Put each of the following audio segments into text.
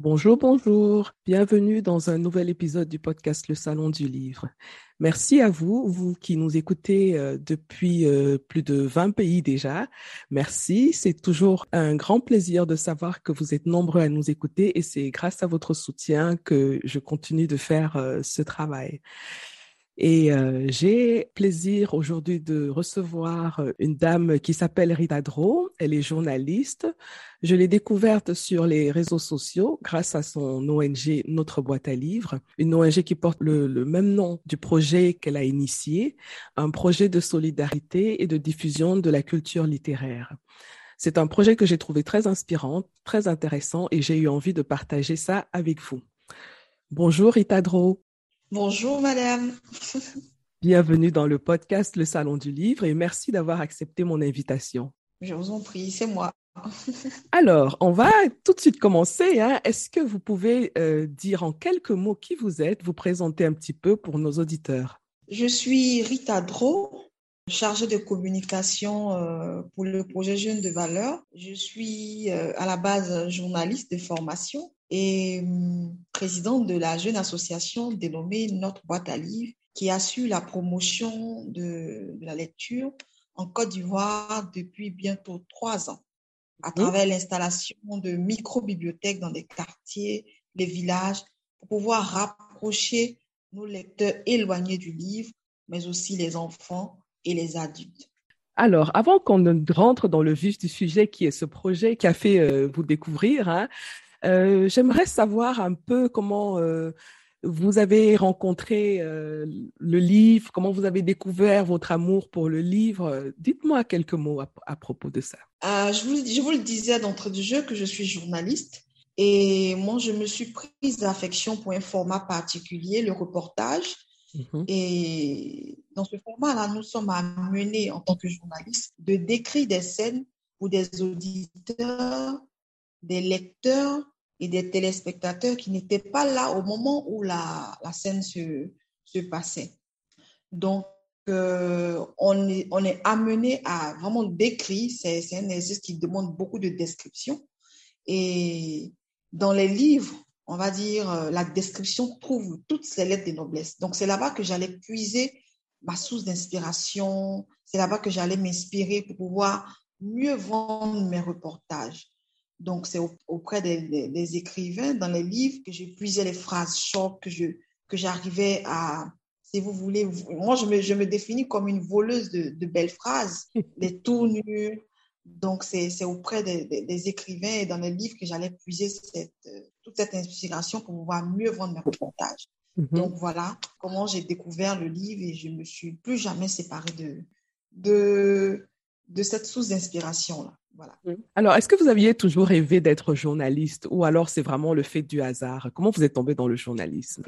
Bonjour, bonjour. Bienvenue dans un nouvel épisode du podcast Le Salon du Livre. Merci à vous, vous qui nous écoutez euh, depuis euh, plus de 20 pays déjà. Merci. C'est toujours un grand plaisir de savoir que vous êtes nombreux à nous écouter et c'est grâce à votre soutien que je continue de faire euh, ce travail. Et euh, j'ai plaisir aujourd'hui de recevoir euh, une dame qui s'appelle Rita Dro. Elle est journaliste. Je l'ai découverte sur les réseaux sociaux grâce à son ONG Notre boîte à livres, une ONG qui porte le, le même nom du projet qu'elle a initié, un projet de solidarité et de diffusion de la culture littéraire. C'est un projet que j'ai trouvé très inspirant, très intéressant et j'ai eu envie de partager ça avec vous. Bonjour Rita Dro. Bonjour madame. Bienvenue dans le podcast Le Salon du Livre et merci d'avoir accepté mon invitation. Je vous en prie, c'est moi. Alors, on va tout de suite commencer. Hein. Est-ce que vous pouvez euh, dire en quelques mots qui vous êtes, vous présenter un petit peu pour nos auditeurs? Je suis Rita Dro, chargée de communication euh, pour le projet Jeunes de valeur. Je suis euh, à la base journaliste de formation et hum, présidente de la jeune association dénommée Notre boîte à livres, qui assure la promotion de, de la lecture en Côte d'Ivoire depuis bientôt trois ans, à travers l'installation de micro-bibliothèques dans des quartiers, les villages, pour pouvoir rapprocher nos lecteurs éloignés du livre, mais aussi les enfants et les adultes. Alors, avant qu'on ne rentre dans le vif du sujet qui est ce projet qui a fait euh, vous découvrir, hein, euh, J'aimerais savoir un peu comment euh, vous avez rencontré euh, le livre, comment vous avez découvert votre amour pour le livre. Dites-moi quelques mots à, à, propos de ça. Euh, je, vous, je vous le disais d'entrée du jeu que je suis journaliste. Et moi, je me suis prise d'affection pour un format particulier, le reportage. Mmh. Et dans ce format-là, nous sommes amenés en tant que journalistes de décrire des scènes où des auditeurs des lecteurs et des téléspectateurs qui n'étaient pas là au moment où la, scène se, se passait. Donc, euh, on, est, on est amené à vraiment décrire, c'est un exercice qui demande beaucoup de description. Et dans les livres, on va dire, euh, la description trouve toutes ces lettres de noblesse. Donc, c'est là-bas que j'allais puiser ma source d'inspiration, c'est là-bas que j'allais m'inspirer pour pouvoir mieux vendre mes reportages. Donc, c'est auprès des, des, des, écrivains dans les livres que j'ai puisé les phrases chocs, que je que j'arrivais à, si vous voulez, moi, je me, je me définis comme une voleuse de, de belles phrases, des tournures. Donc, c'est auprès des, des, écrivains et dans les livres que j'allais puiser cette, toute cette inspiration pour pouvoir mieux vendre mes reportages. Mm -hmm. Donc, voilà comment j'ai découvert le livre et je me suis plus jamais séparée de, de, de cette source d'inspiration-là. Voilà. Alors, est-ce que vous aviez toujours rêvé d'être journaliste ou alors c'est vraiment le fait du hasard? Comment vous êtes tombé dans le journalisme?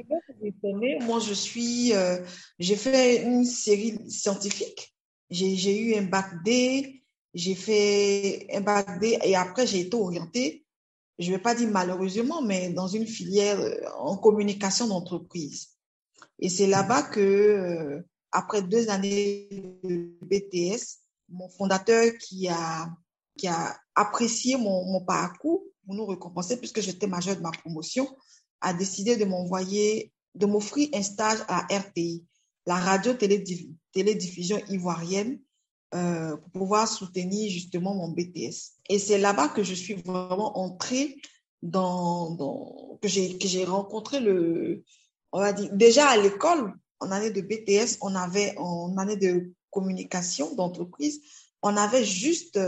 Moi, je suis, euh, j'ai fait une série scientifique. J'ai eu un bac D, j'ai fait un bac D et après j'ai été orientée, je ne vais pas dire malheureusement, mais dans une filière euh, en communication d'entreprise. Et c'est là-bas que, euh, après deux années de BTS, mon fondateur qui a qui a apprécié mon, mon parcours pour nous récompenser, puisque j'étais majeure de ma promotion, a décidé de m'envoyer, de m'offrir un stage à RTI, la radio télédiffusion ivoirienne, euh, pour pouvoir soutenir justement mon BTS. Et c'est là-bas que je suis vraiment entrée dans, dans que j'ai que j'ai rencontré le, on va dire déjà à l'école en année de BTS, on avait en année de communication d'entreprise, on avait juste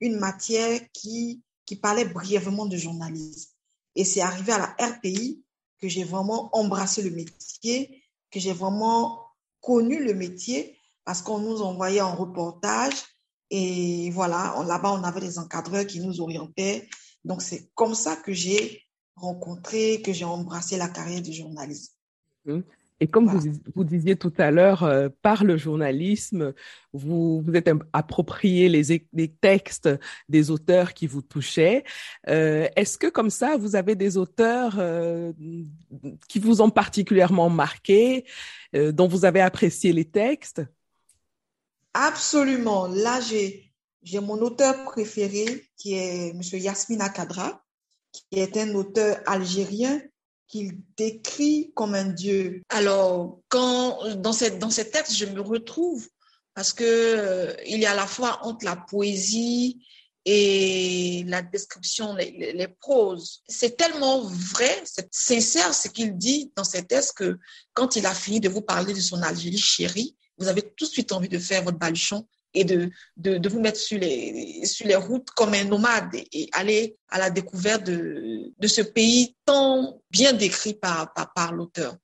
une matière qui, qui parlait brièvement de journalisme. Et c'est arrivé à la RPI que j'ai vraiment embrassé le métier, que j'ai vraiment connu le métier parce qu'on nous envoyait en reportage et voilà, là-bas, on avait des encadreurs qui nous orientaient. Donc, c'est comme ça que j'ai rencontré, que j'ai embrassé la carrière du journalisme. Mmh. Et comme vous, disiez tout à l'heure, euh, par le journalisme, vous vous êtes approprié les, textes des auteurs qui vous touchaient. Euh, Est-ce que comme ça, vous avez des auteurs euh, qui vous ont particulièrement marqué, dont vous avez apprécié les textes? Absolument. Là, j'ai mon auteur préféré qui est M. Yasmina Kadra, qui est un auteur algérien qu'il décrit comme un dieu. Alors, quand dans cette dans ces textes, je me retrouve parce que euh, il y a à la fois entre la poésie et la description, les, les, proses. C'est tellement vrai, c'est sincère ce qu'il dit dans ces textes que quand il a fini de vous parler de son Algérie chérie, vous avez tout de suite envie de faire votre baluchon et de, de, vous mettre sur les, sur les routes comme un nomade et, aller à la découverte de, de ce pays tant bien décrit par, par, l'auteur.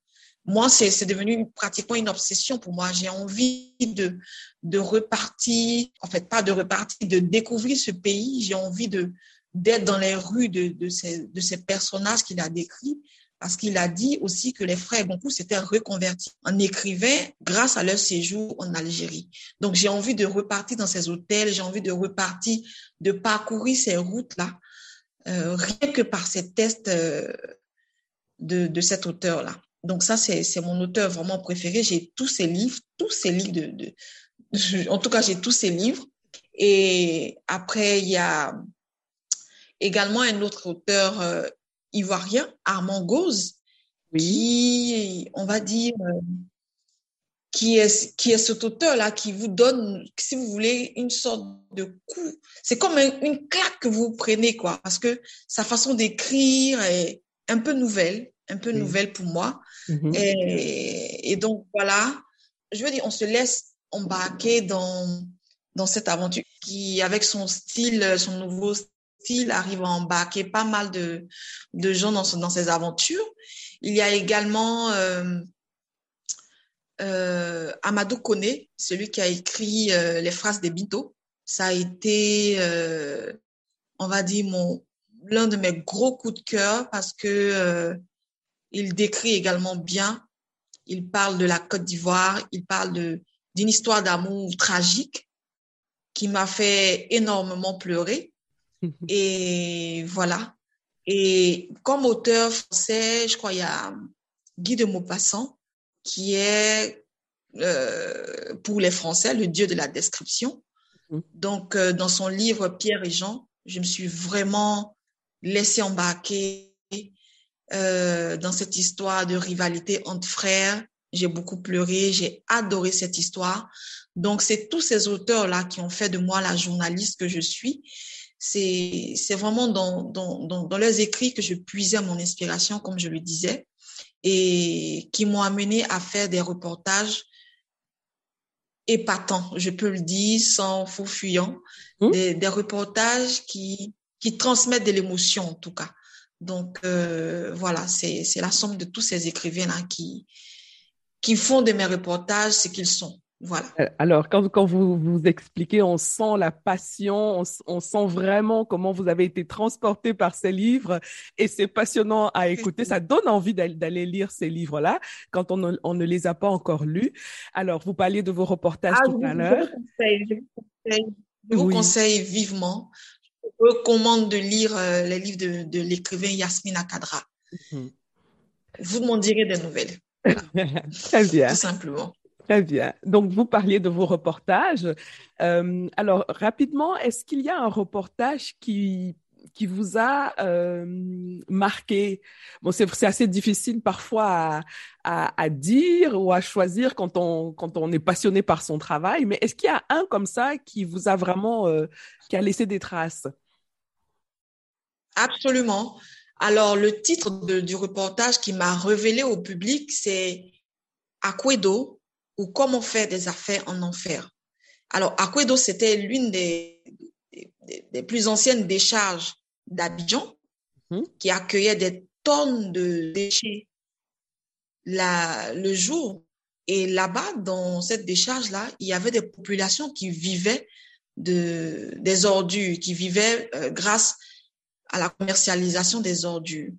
Moi, c'est devenu pratiquement une obsession pour moi. J'ai envie de, de repartir, en fait, pas de repartir, de découvrir ce pays. J'ai envie d'être dans les rues de, de, ces, de ces personnages qu'il a décrits parce qu'il a dit aussi que les frères Goncourt s'étaient reconvertis en écrivains grâce à leur séjour en Algérie. Donc j'ai envie de repartir dans ces hôtels, j'ai envie de repartir, de parcourir ces routes-là, euh, rien que par ces tests euh, de, de cet auteur-là. Donc ça, c'est mon auteur vraiment préféré. J'ai tous ses livres, tous ses livres de, en tout cas, j'ai tous ses livres. Et après, il y a également un autre auteur euh, ivoirien, Armand Gauze, qui, on va dire, euh, qui est, qui est cet auteur-là qui vous donne, si vous voulez, une sorte de coup. C'est comme une claque que vous prenez, quoi, parce que sa façon d'écrire est un peu nouvelle, un peu nouvelle pour moi. Mm-hmm. et, et, donc, voilà, je veux dire, on se laisse embarquer dans, dans cette aventure qui, avec son style, son nouveau style, il arrive à embarquer pas mal de, de gens dans, dans ses aventures. Il y a également euh, euh, Amadou Kone, celui qui a écrit euh, les phrases des Bito. Ça a été, on va dire, mon l'un de mes gros coups de cœur parce que il décrit également bien. Il parle de la Côte d'Ivoire, il parle d'une histoire d'amour tragique qui m'a fait énormément pleurer. Et voilà. Et comme auteur français, je crois il y a Guy de Maupassant qui est euh, pour les Français le dieu de la description. Mm-hmm. Donc euh, dans son livre Pierre et Jean, je me suis vraiment laissé embarquer euh, dans cette histoire de rivalité entre frères. J'ai beaucoup pleuré, j'ai adoré cette histoire. Donc c'est tous ces auteurs là qui ont fait de moi la journaliste que je suis c'est c'est vraiment dans, dans, dans, dans, leurs écrits que je puisais mon inspiration, comme je le disais, et qui m'ont amené à faire des reportages épatants, je peux le dire, sans faux fuyant, mmh. des, des, reportages qui, qui transmettent de l'émotion en tout cas. Donc euh, voilà, c'est la somme de tous ces écrivains-là qui, qui font de mes reportages ce qu'ils sont. Voilà. Euh, alors, quand, quand vous vous expliquez, on sent la passion, on, sent vraiment comment vous avez été transporté par ces livres et c'est passionnant à écouter. Ça donne envie d'aller lire ces livres-là quand on ne, on ne, les a pas encore lus. Alors, vous parliez de vos reportages ah, tout à l'heure. Je vous conseille vivement. Je vous recommande de lire euh, les livres de, de l'écrivain Yasmina Kadra. Mhm. Vous m'en direz des nouvelles. Très bien. Tout simplement. Très bien. Donc, vous parliez de vos reportages. Euh, alors, rapidement, est-ce qu'il y a un reportage qui qui vous a euh, marqué? Bon, c'est assez difficile parfois à, à, dire ou à choisir quand on quand on est passionné par son travail, mais est-ce qu'il y a un comme ça qui vous a vraiment euh, qui a laissé des traces? Absolument. Alors, le titre du reportage qui m'a révélé au public, c'est Aquedo, ou comment faire des affaires en enfer. Alors, Aquedo, c'était l'une des, des, des, plus anciennes décharges d'Abidjan. mhm. qui accueillait des tonnes de déchets la, le jour. Et là-bas, dans cette décharge-là, il y avait des populations qui vivaient de, des ordures, qui vivaient euh, grâce à la commercialisation des ordures.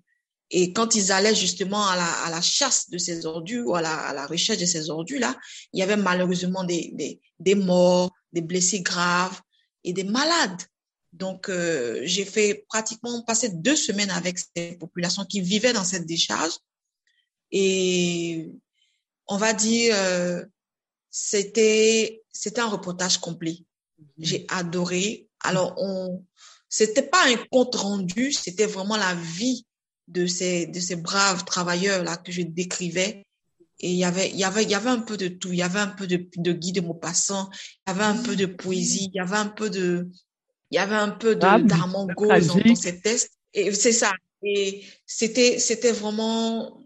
Et quand ils allaient justement à la, à la chasse de ces ordures ou à la, à la recherche de ces ordures-là, il y avait malheureusement des, des, des, morts, des blessés graves et des malades. Donc, euh, j'ai fait pratiquement passer deux semaines avec ces populations qui vivaient dans cette décharge. Et on va dire, euh, c'était c'était un reportage complet. Mhm. J'ai adoré. Alors, on c'était pas un compte rendu, c'était vraiment la vie de ces, de ces braves travailleurs-là que je décrivais. Et il y avait, il y avait, il y avait un peu de tout. Il y avait un peu de, de Guy de Maupassant, il y avait un peu de poésie, il y avait un peu de, il y avait un peu de, ah, d'Armand dans, dans ces tests. Et c'est ça. Et c'était, c'était vraiment,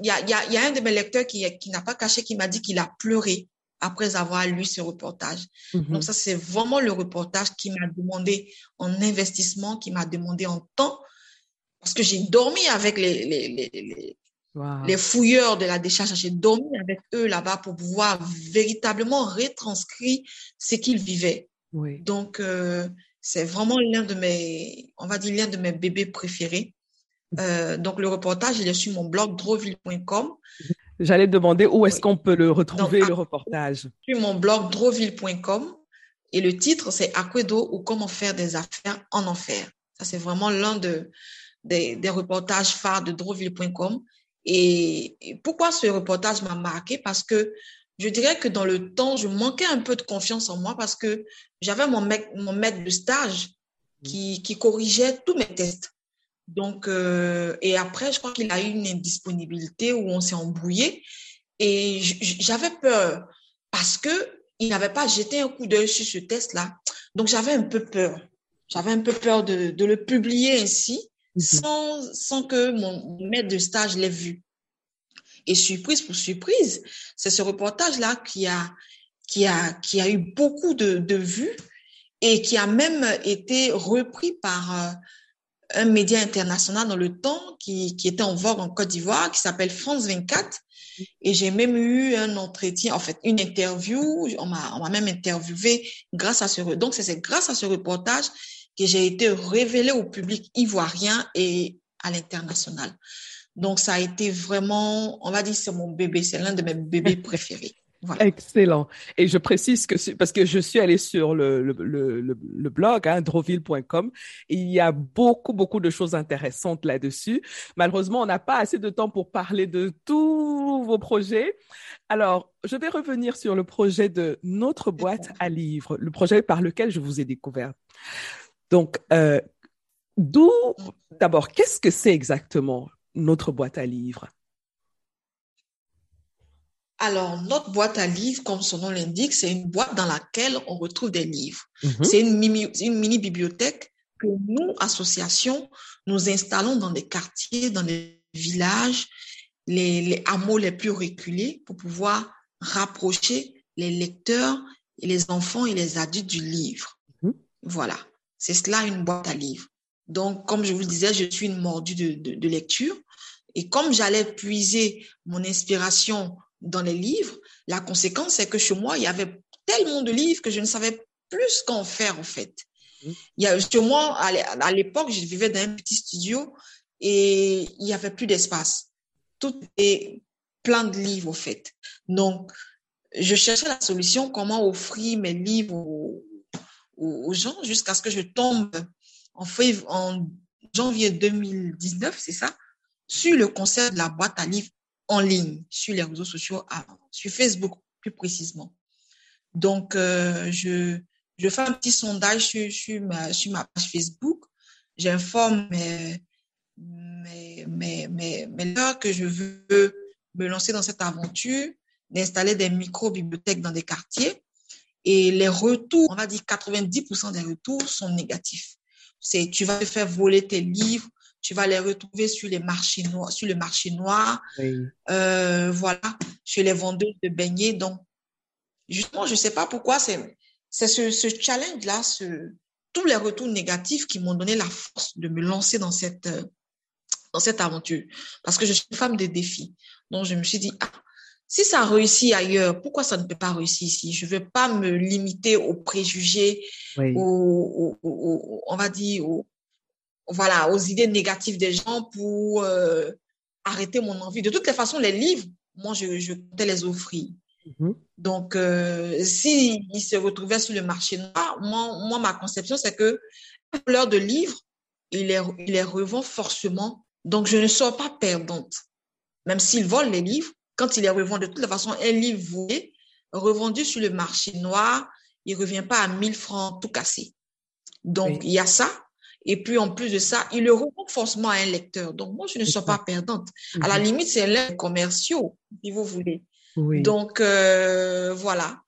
il y a, il y a, il y a un de mes lecteurs qui, qui n'a pas caché, qui m'a dit qu'il a pleuré après avoir lu ce reportage. Mm-hmm. Donc ça, c'est vraiment le reportage qui m'a demandé en investissement, qui m'a demandé en temps, parce que j'ai dormi avec les, les, les, les, fouilleurs de la décharge. J'ai dormi avec eux là-bas pour pouvoir véritablement retranscrire ce qu'ils vivaient. Oui. Donc, euh, c'est vraiment l'un de mes, on va dire, l'un de mes bébés préférés. Euh, donc, le reportage, il est sur mon blog droville.com. J'allais demander où est-ce qu'on peut le retrouver, le reportage? Sur mon blog droville.com. Et le titre, c'est Aquedo ou comment faire des affaires en enfer. Ça, c'est vraiment l'un de, des, reportages phares de Droville.com. Et, pourquoi ce reportage m'a marqué? Parce que je dirais que dans le temps, je manquais un peu de confiance en moi parce que j'avais mon, mon maître de stage qui, qui corrigeait tous mes tests. Donc, euh, et après, je crois qu'il a eu une indisponibilité où on s'est embrouillé. Et j'avais peur parce que il n'avait pas jeté un coup d'œil sur ce test-là. Donc, j'avais un peu peur. J'avais un peu peur de, de le publier ainsi. Sans, sans que mon maître de stage l'ait vu. Et surprise pour surprise, c'est ce reportage-là qui a, qui, a, qui a eu beaucoup de, de vues et qui a même été repris par euh, un média international dans le temps qui, qui était en vogue en Côte d'Ivoire, qui s'appelle France 24. Et j'ai même eu un entretien, en fait, une interview. On m'a même interviewé grâce à ce, donc c'est grâce à ce reportage que j'ai été révélée au public ivoirien et à l'international. Donc, ça a été vraiment, on va dire, c'est mon bébé, c'est l'un de mes bébés préférés. Excellent. Et je précise que parce que je suis allée sur le, le, le, le blog hein, droville.com il y a beaucoup beaucoup de choses intéressantes là-dessus. Malheureusement, on n'a pas assez de temps pour parler de tous vos projets. Alors, je vais revenir sur le projet de notre boîte à livres, le projet par lequel je vous ai découvert. Donc, euh, d'où, d'abord, qu'est-ce que c'est exactement notre boîte à livres? Alors, notre boîte à livres, comme son nom l'indique, c'est une boîte dans laquelle on retrouve des livres. Mhm. C'est une mini, bibliothèque que nous, associations, nous installons dans des quartiers, dans les villages, les, les hameaux les plus reculés pour pouvoir rapprocher les lecteurs et les enfants et les adultes du livre. Mhm. Voilà. C'est cela une boîte à livres. Donc, comme je vous le disais, je suis une mordue de, de, lecture. Et comme j'allais puiser mon inspiration dans les livres, la conséquence, c'est que chez moi, il y avait tellement de livres que je ne savais plus qu'en faire, en fait. Mmh. Il y a, chez moi, à l'époque, je vivais dans un petit studio et il n'y avait plus d'espace. Tout est plein de livres, en fait. Donc, je cherchais la solution, comment offrir mes livres aux, aux, gens jusqu'à ce que je tombe en, en janvier 2019, c'est ça, sur le concert de la boîte à livres en ligne, sur les réseaux sociaux, sur Facebook plus précisément. Donc, euh, je, je fais un petit sondage sur, sur, ma, sur ma page Facebook. J'informe mes, mes, mes, mes, mes que je veux me lancer dans cette aventure, d'installer des micro-bibliothèques dans des quartiers et les retours, on va dire 90% des retours sont négatifs. C'est tu vas te faire voler tes livres, tu vas les retrouver sur les marchés noirs, sur le marché noir, euh, voilà, chez les vendeurs de beignets. Donc, justement, je sais pas pourquoi c'est c'est ce, ce challenge là, ce tous les retours négatifs qui m'ont donné la force de me lancer dans cette dans cette aventure parce que je suis une femme de défis. Donc, je me suis dit, ah, si ça réussit ailleurs, pourquoi ça ne peut pas réussir ici? Je ne veux pas me limiter aux préjugés, aux, on va dire, aux, voilà, aux idées négatives des gens pour euh, arrêter mon envie. De toutes les façons, les livres, moi, je, je comptais les offrir. Mm-hmm. Donc, euh, s'ils se retrouvaient sur le marché noir, moi, moi ma conception, c'est que l'heure de livres, il les, il les revend forcément. Donc, je ne sors pas perdante. Même s'ils volent les livres, quand il les revend de toute façon, un livre voué, revendu sur le marché noir, il revient pas à 1000 francs tout cassé. Donc, il y a ça. Et puis, en plus de ça, il le revend forcément à un lecteur. Donc, moi, je ne suis pas perdante. À la limite, c'est l'un commerciaux, si vous voulez. Donc, euh, voilà.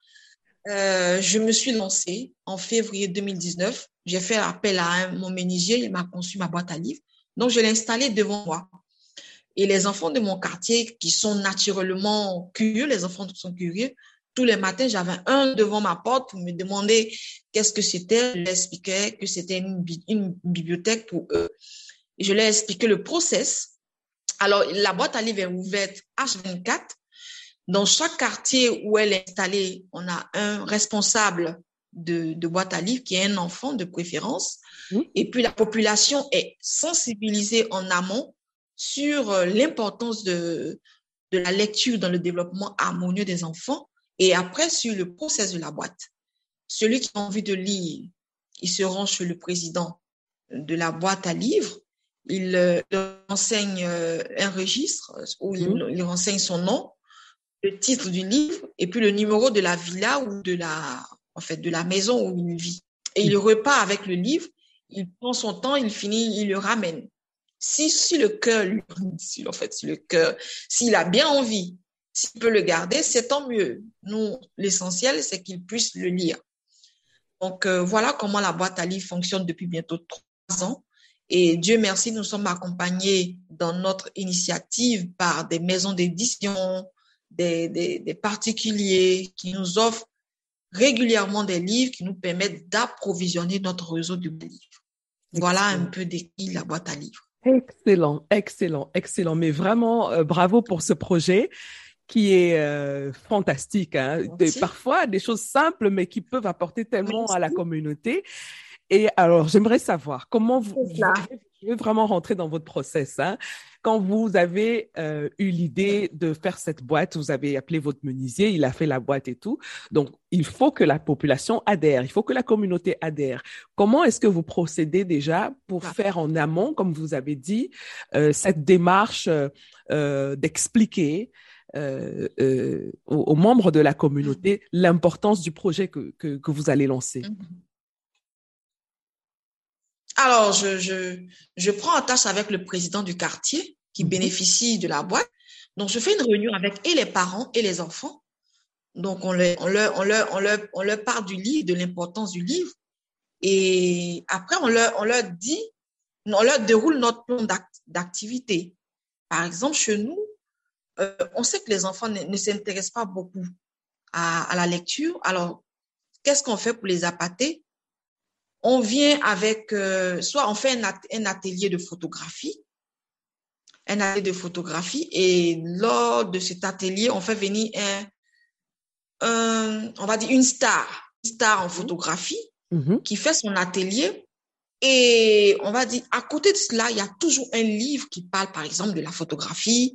Euh, je me suis lancée en février 2019. J'ai fait appel à mon menuisier, il m'a conçu ma boîte à livres. Donc, je l'ai installée devant moi. Et les enfants de mon quartier, qui sont naturellement curieux, les enfants sont curieux, tous les matins, j'avais un devant ma porte pour me demander qu'est-ce que c'était. Je leur expliquais que c'était une, une, bibliothèque pour eux. Et je leur ai expliqué le process. Alors, la boîte à livres est ouverte H24 dans chaque quartier où elle est installée, on a un responsable de, boîte à livres qui est un enfant de préférence. Et puis la population est sensibilisée en amont sur euh, l'importance de, de la lecture dans le développement harmonieux des enfants et après sur le process de la boîte. Celui qui a envie de lire, il se rend chez le président de la boîte à livres, il, euh, renseigne euh, un registre où il, il renseigne son nom, le titre du livre et puis le numéro de la villa ou de la, en fait, de la maison où il vit. Et il repart avec le livre, il prend son temps, il finit, il le ramène. Si, si le cœur, si, en fait, si le cœur, s'il a bien envie, s'il peut le garder, c'est tant mieux. Nous, l'essentiel, c'est qu'il puisse le lire. Donc, euh, voilà comment la boîte à livres fonctionne depuis bientôt trois ans. Et Dieu merci, nous sommes accompagnés dans notre initiative par des maisons d'édition, des, particuliers qui nous offrent régulièrement des livres qui nous permettent d'approvisionner notre réseau de livres. Voilà un peu décrit la boîte à livres. Excellent, excellent, excellent. Mais vraiment, euh, bravo pour ce projet qui est euh, fantastique. Hein. parfois, des choses simples, mais qui peuvent apporter tellement à la communauté. Et alors, j'aimerais savoir comment vous, je vraiment rentrer dans votre process. Hein. Quand vous avez euh, eu l'idée de faire cette boîte, vous avez appelé votre menuisier, il a fait la boîte et tout. Donc, il faut que la population adhère, il faut que la communauté adhère. Comment est-ce que vous procédez déjà pour ah. faire en amont, comme vous avez dit, euh, cette démarche euh, d'expliquer aux, membres de la communauté l'importance du projet que, que, que vous allez lancer? Alors, je, je, je prends en tâche avec le président du quartier qui mhm. bénéficie de la boîte. Donc, je fais une réunion avec et les parents et les enfants. Donc, on leur, on leur, on leur, on leur, on leur parle du livre, de l'importance du livre. Et après, on leur, on leur dit, on leur déroule notre plan d'activité. Par exemple, chez nous, euh, on sait que les enfants ne, ne s'intéressent pas beaucoup à, à, la lecture. Alors, qu'est-ce qu'on fait pour les appâter? On vient avec, euh, soit on fait un, atelier de photographie, un atelier de photographie, et lors de cet atelier, on fait venir un, on va dire une star, une star en photographie, mm-hmm. qui fait son atelier. Et on va dire, à côté de cela, il y a toujours un livre qui parle, par exemple, de la photographie,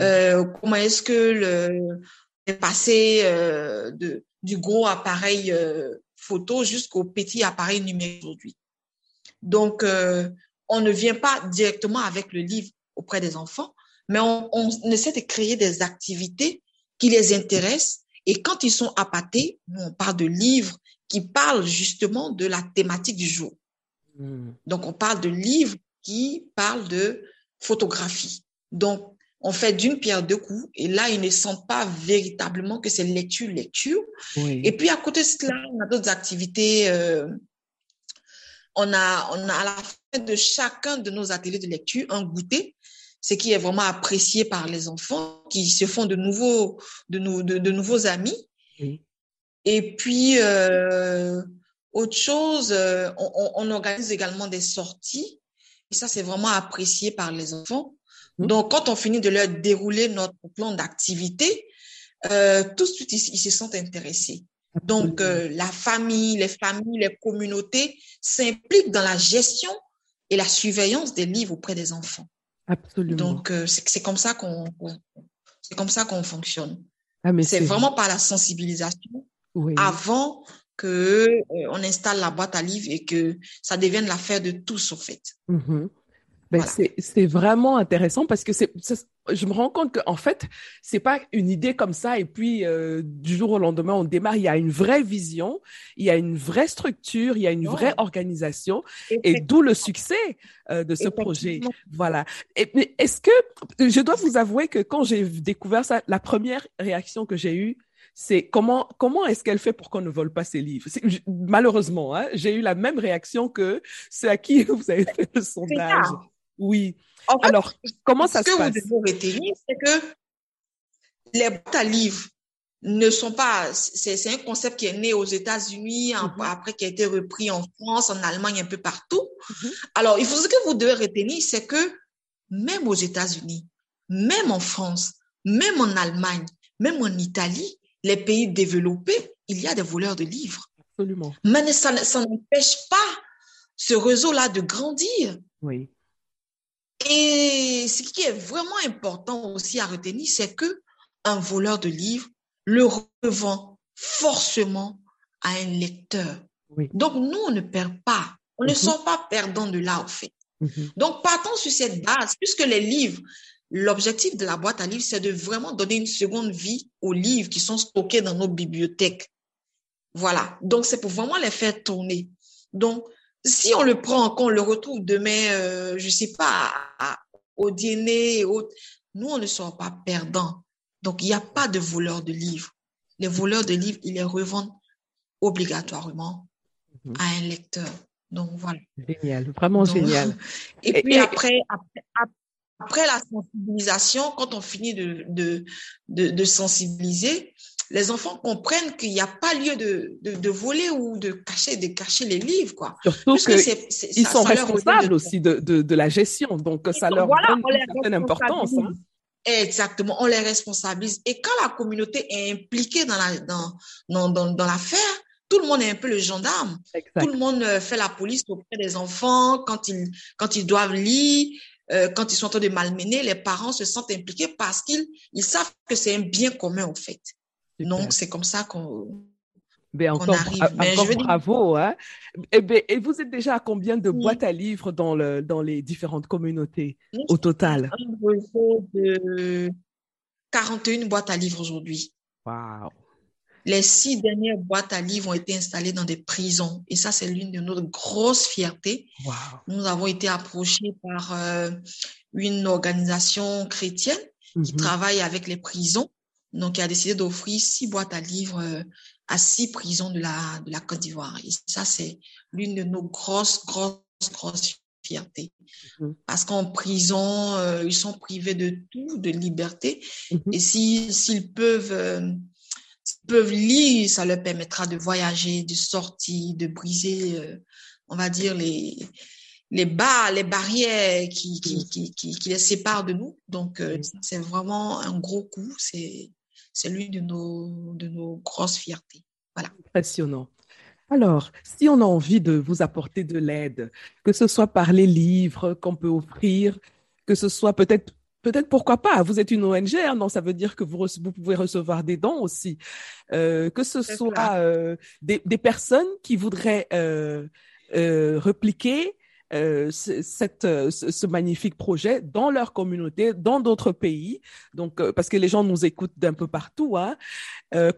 euh, comment est-ce que le passé euh, de, du gros appareil photo jusqu'au petit appareil numérique aujourd'hui. Donc, euh, on ne vient pas directement avec le livre auprès des enfants, mais on, essaie de créer des activités qui les intéressent. Et quand ils sont appâtés, on parle de livres qui parlent justement de la thématique du jour. Hmm. Donc, on parle de livres qui parlent de photographie. Donc, on fait d'une pierre deux coups et là, ils ne sentent pas véritablement que c'est lecture, lecture. Et puis, à côté de cela, on a d'autres activités. Euh, on, a, on a à la fin de chacun de nos ateliers de lecture un goûter, ce qui est vraiment apprécié par les enfants qui se font de nouveaux, de, de, nouveaux amis. Et puis, euh, autre chose, euh, on, on organise également des sorties Et ça, c'est vraiment apprécié par les enfants. Mmh. Donc, quand on finit de leur dérouler notre plan d'activité, euh, tout de suite, ils, se sentent intéressés. Donc, euh, la famille, les familles, les communautés s'impliquent dans la gestion et la surveillance des livres auprès des enfants. Absolument. Donc, euh, c'est comme ça qu'on c'est comme ça qu'on fonctionne. Ah, c'est vraiment par la sensibilisation avant que euh, on installe la boîte à livres et que ça devienne l'affaire de tous, au fait. Mm-hmm. Ben c'est vraiment intéressant parce que c'est je me rends compte qu'en fait, c'est pas une idée comme ça et puis euh, du jour au lendemain on démarre. Il y a une vraie vision, il y a une vraie structure, il y a une vraie organisation et d'où le succès euh, de ce projet. Voilà. Est-ce que je dois vous avouer que quand j'ai découvert ça, la première réaction que j'ai eue, c'est comment comment est-ce qu'elle fait pour qu'on ne vole pas ses livres? Malheureusement, hein, j'ai eu la même réaction que ceux à qui vous avez fait le sondage. Oui. Alors, comment ça se passe Ce que vous devez retenir, c'est que les boîtes à livres ne sont pas. C'est un concept qui est né aux États-Unis, mm-hmm. après qui a été repris en France, en Allemagne, un peu partout. Mm-hmm. Alors, il faut ce que vous devez retenir, c'est que même aux États-Unis, même en France, même en Allemagne, même en Italie, les pays développés, il y a des voleurs de livres. Absolument. Mais ça, ça n'empêche pas ce réseau-là de grandir. Oui. Et ce qui est vraiment important aussi à retenir, c'est que un voleur de livres le revend forcément à un lecteur. Donc, nous, on ne perd pas. On ne mhm. sort pas perdant de là, en fait. Mhm. Donc, partons sur cette base, puisque les livres, l'objectif de la boîte à livres, c'est de vraiment donner une seconde vie aux livres qui sont stockés dans nos bibliothèques. Voilà. Donc, c'est pour vraiment les faire tourner. Donc, si on le prend, qu'on le retrouve demain, euh, je sais pas, au dîner et autres, nous, on ne sera pas perdants. Donc, il n'y a pas de voleurs de livres. Les voleurs de livres, ils les revendent obligatoirement mhm. à un lecteur. Donc, voilà. Génial, vraiment génial. Et, puis après, après, la sensibilisation, quand on finit de, de, de sensibiliser, les enfants comprennent qu'il n'y a pas lieu de, de, voler ou de cacher, de cacher les livres, quoi. Surtout qu'ils sont responsables aussi de, de, la gestion, donc ça leur donne une certaine importance. Hein. Exactement, on les responsabilise. Et quand la communauté est impliquée dans la dans, dans, dans, l'affaire, tout le monde est un peu le gendarme. Tout le monde euh, fait la police auprès des enfants quand ils quand ils doivent lire, euh, quand ils sont en train de malmener. Les parents se sentent impliqués parce qu'ils ils savent que c'est un bien commun en fait. Donc, c'est comme ça qu'on ben encore, arrive. bravo. Hein? Et, eh ben, et, vous êtes déjà à combien de boîtes à livres dans, le, dans les différentes communautés au total? Un de 41 boîtes à livres aujourd'hui. Wow. Les six dernières boîtes à livres ont été installées dans des prisons. Et ça, c'est l'une de nos grosses fiertés. Wow. Nous avons été approchés par euh, une organisation chrétienne qui mm-hmm. travaille avec les prisons donc, il a décidé d'offrir six boîtes à livres euh, à six prisons de la, de la Côte d'Ivoire. Et ça, c'est l'une de nos grosses, grosses, grosses fiertés. Mhm. Parce qu'en prison, euh, ils sont privés de tout, de liberté. Mhm. Et si, s'ils peuvent, euh, peuvent lire, ça leur permettra de voyager, de sortir, de briser, on va dire, les, les bas, les barrières qui, qui, mhm. qui, qui, qui les séparent de nous. Donc, c'est vraiment un gros coup. C'est, c'est l'une de nos, de nos grosses fiertés. Voilà. Impressionnant. Alors, si on a envie de vous apporter de l'aide, que ce soit par les livres qu'on peut offrir, que ce soit peut-être peut-être pourquoi pas, vous êtes une ONG, hein, non, ça veut dire que vous, vous pouvez recevoir des dons aussi, euh, que ce soit euh, des, des, personnes qui voudraient euh, euh repliquer euh, cette, euh, ce magnifique projet dans leur communauté, dans d'autres pays. Donc, euh, parce que les gens nous écoutent d'un peu partout. Hein.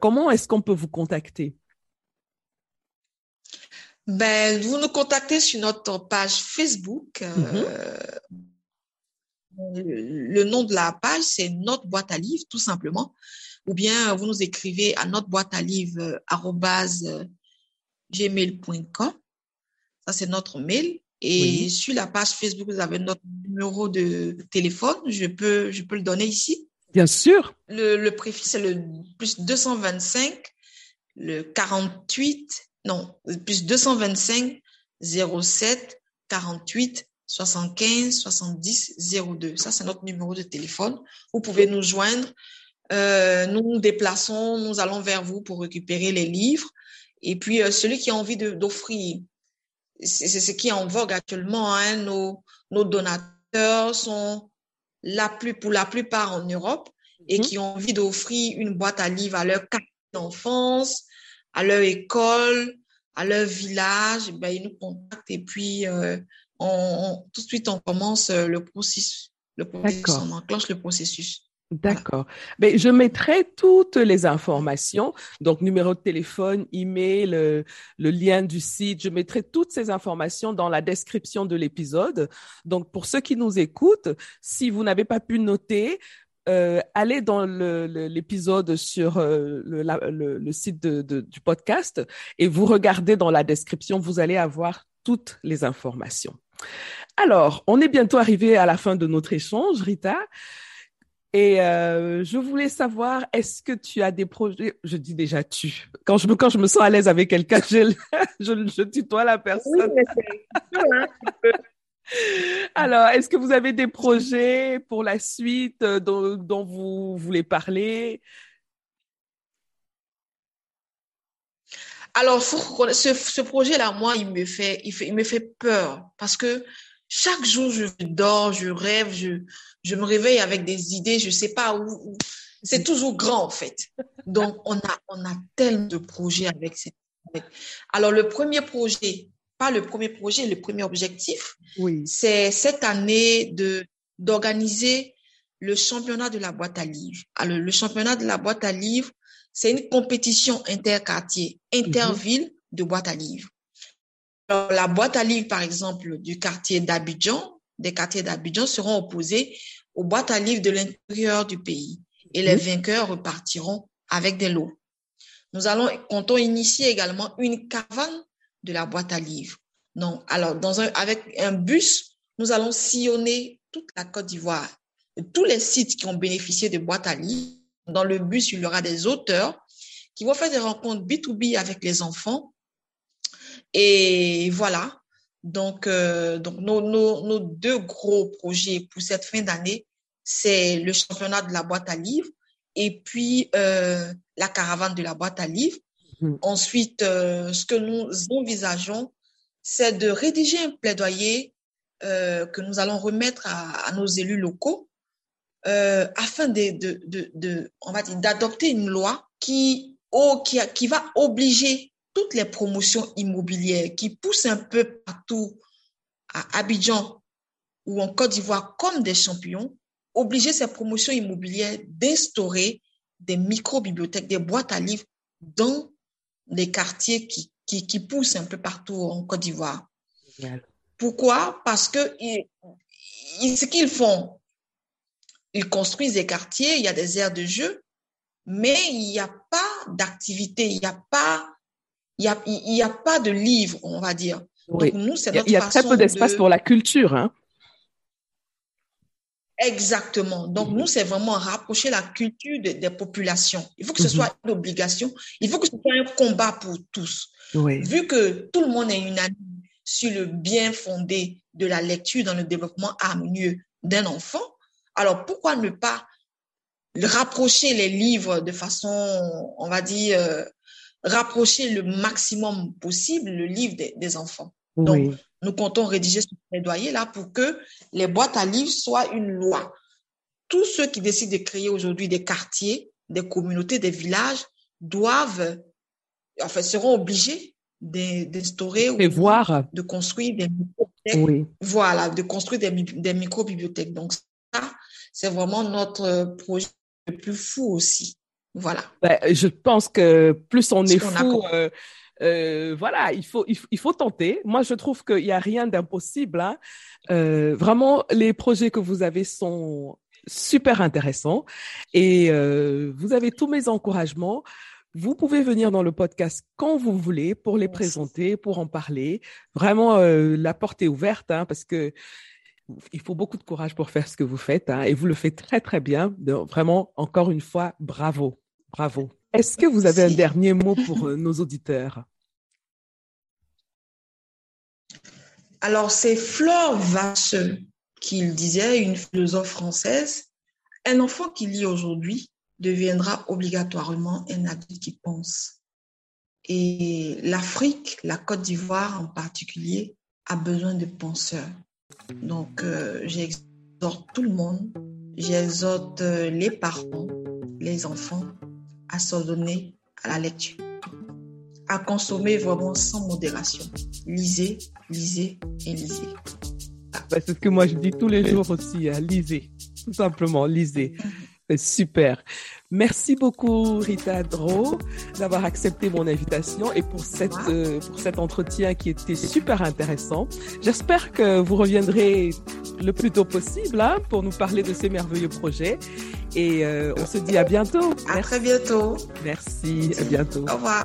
comment est-ce qu'on peut vous contacter? Ben, vous nous contactez sur notre page Facebook. Mm-hmm. le nom de la page, c'est notre boîte à livres, tout simplement. Ou bien vous nous écrivez à notre boîte à livres gmail.com. Ça, c'est notre mail. Et sur la page Facebook, vous avez notre numéro de téléphone. Je peux, je peux le donner ici. Bien sûr. Le, le préfixe, c'est le plus 225, le 48, non, plus 225 07 48 75 70 02. Ça, c'est notre numéro de téléphone. Vous pouvez nous joindre. Euh, nous nous déplaçons, nous allons vers vous pour récupérer les livres. Et puis, euh, celui qui a envie d'offrir, c'est ce qui est en vogue actuellement. Hein, nos, nos donateurs sont la plus, pour la plupart en Europe et mhm. qui ont envie d'offrir une boîte à livres à leur quartier d'enfance, à leur école, à leur village. Ben, ils nous contactent et puis euh, on, tout de suite, on commence euh, le processus. Le processus on enclenche le processus. D'accord. Mais je mettrai toutes les informations, donc numéro de téléphone, email, le, le lien du site. Je mettrai toutes ces informations dans la description de l'épisode. Donc pour ceux qui nous écoutent, si vous n'avez pas pu noter, euh, allez dans l'épisode sur euh, le, site du podcast et vous regardez dans la description, vous allez avoir toutes les informations. Alors, on est bientôt arrivé à la fin de notre échange, Rita. Et euh, je voulais savoir, est-ce que tu as des projets? Je dis déjà tu. Quand je me quand je me sens à l'aise avec quelqu'un, je, je, je tutoie la personne. Hein, Alors, est-ce que vous avez des projets pour la suite euh, dont, dont vous voulez parler? Alors, ce, ce projet-là, moi, il me fait, il fait, il me fait peur parce que chaque jour, je dors, je rêve, je, je me réveille avec des idées, je sais pas où. C'est toujours grand, en fait. Donc, on a, on a tellement de projets avec cette. Alors, le premier projet, pas le premier projet, le premier objectif, oui. c'est cette année de d'organiser le championnat de la boîte à livres. Alors, le championnat de la boîte à livres, c'est une compétition interquartier, interville mhm. de boîte à livres. Alors, la boîte à livres, par exemple, du quartier d'Abidjan, des quartiers d'Abidjan seront opposés aux boîtes à livres de l'intérieur du pays. Et les mhm. vainqueurs repartiront avec des lots. Nous allons, comptons initier également une caravane de la boîte à livres. Donc, alors, dans un, avec un bus, nous allons sillonner toute la Côte d'Ivoire, tous les sites qui ont bénéficié de boîtes à livres dans le bus, il y aura des auteurs qui vont faire des rencontres B2B avec les enfants. Et voilà. Donc, euh, donc nos, nos, nos, deux gros projets pour cette fin d'année, c'est le championnat de la boîte à livres et puis euh, la caravane de la boîte à livres. Mmh. Ensuite, euh, ce que nous envisageons, c'est de rédiger un plaidoyer euh, que nous allons remettre à, à nos élus locaux euh, afin de, de, de, de, on va dire, d'adopter une loi qui, oh, qui, qui va obliger toutes les promotions immobilières qui poussent un peu partout à Abidjan ou en Côte d'Ivoire comme des champions, obliger ces promotions immobilières d'instaurer des micro-bibliothèques, des boîtes à livres dans les quartiers qui, qui, qui poussent un peu partout en Côte d'Ivoire. Pourquoi? Parce que ils, ils, ce qu'ils font, ils construisent des quartiers, il y a des aires de jeu, mais il n'y a pas d'activité, il n'y a pas, il y a, il y a pas de livres, on va dire. Oui. nous, c'est notre Il y a très peu d'espace pour la culture, hein. Exactement. Donc, nous, c'est vraiment rapprocher la culture des populations. Il faut que ce mhm. soit une obligation. Il faut que ce soit un combat pour tous. Oui. Vu que tout le monde est unanime sur le bien fondé de la lecture dans le développement harmonieux d'un enfant, alors, pourquoi ne pas rapprocher les livres de façon, on va dire, euh, rapprocher le maximum possible le livre des, enfants. Donc, nous comptons rédiger ce plaidoyer-là pour que les boîtes à livres soient une loi. Tous ceux qui décident de créer aujourd'hui des quartiers, des communautés, des villages doivent, enfin, seront obligés d'instaurer ou de construire des micro-bibliothèques. Voilà, de construire des, des micro-bibliothèques. Donc, ça, c'est vraiment notre projet le plus fou aussi. Voilà. Ben, je pense que plus on est fou, euh, euh, voilà, il faut, il, faut tenter. Moi, je trouve qu'il n'y a rien d'impossible. Hein. Euh, vraiment, les projets que vous avez sont super intéressants et vous avez tous mes encouragements. Vous pouvez venir dans le podcast quand vous voulez pour les présenter, pour en parler. Vraiment, la porte est ouverte hein, parce que il faut beaucoup de courage pour faire ce que vous faites hein, et vous le faites très très bien. vraiment, encore une fois, bravo, bravo. Est-ce que vous avez un dernier mot pour euh, nos auditeurs? Alors, c'est Flore Vasseux qui disait, une philosophe française, un enfant qui lit aujourd'hui deviendra obligatoirement un adulte qui pense. Et l'Afrique, la Côte d'Ivoire en particulier, a besoin de penseurs. Donc, euh, j'exhorte tout le monde, j'exhorte euh, les parents, les enfants à s'ordonner à la lecture, à consommer vraiment sans modération. Lisez, lisez et lisez. Bah, c'est ce que moi je dis tous les jours aussi, hein. lisez, tout simplement, lisez. Super. Merci beaucoup Rita Dro d'avoir accepté mon invitation et pour cette euh, pour cet entretien qui était super intéressant. J'espère que vous reviendrez le plus tôt possible hein, pour nous parler de ces merveilleux projets et euh, on se dit à bientôt. À très bientôt. Merci, à bientôt. Au revoir.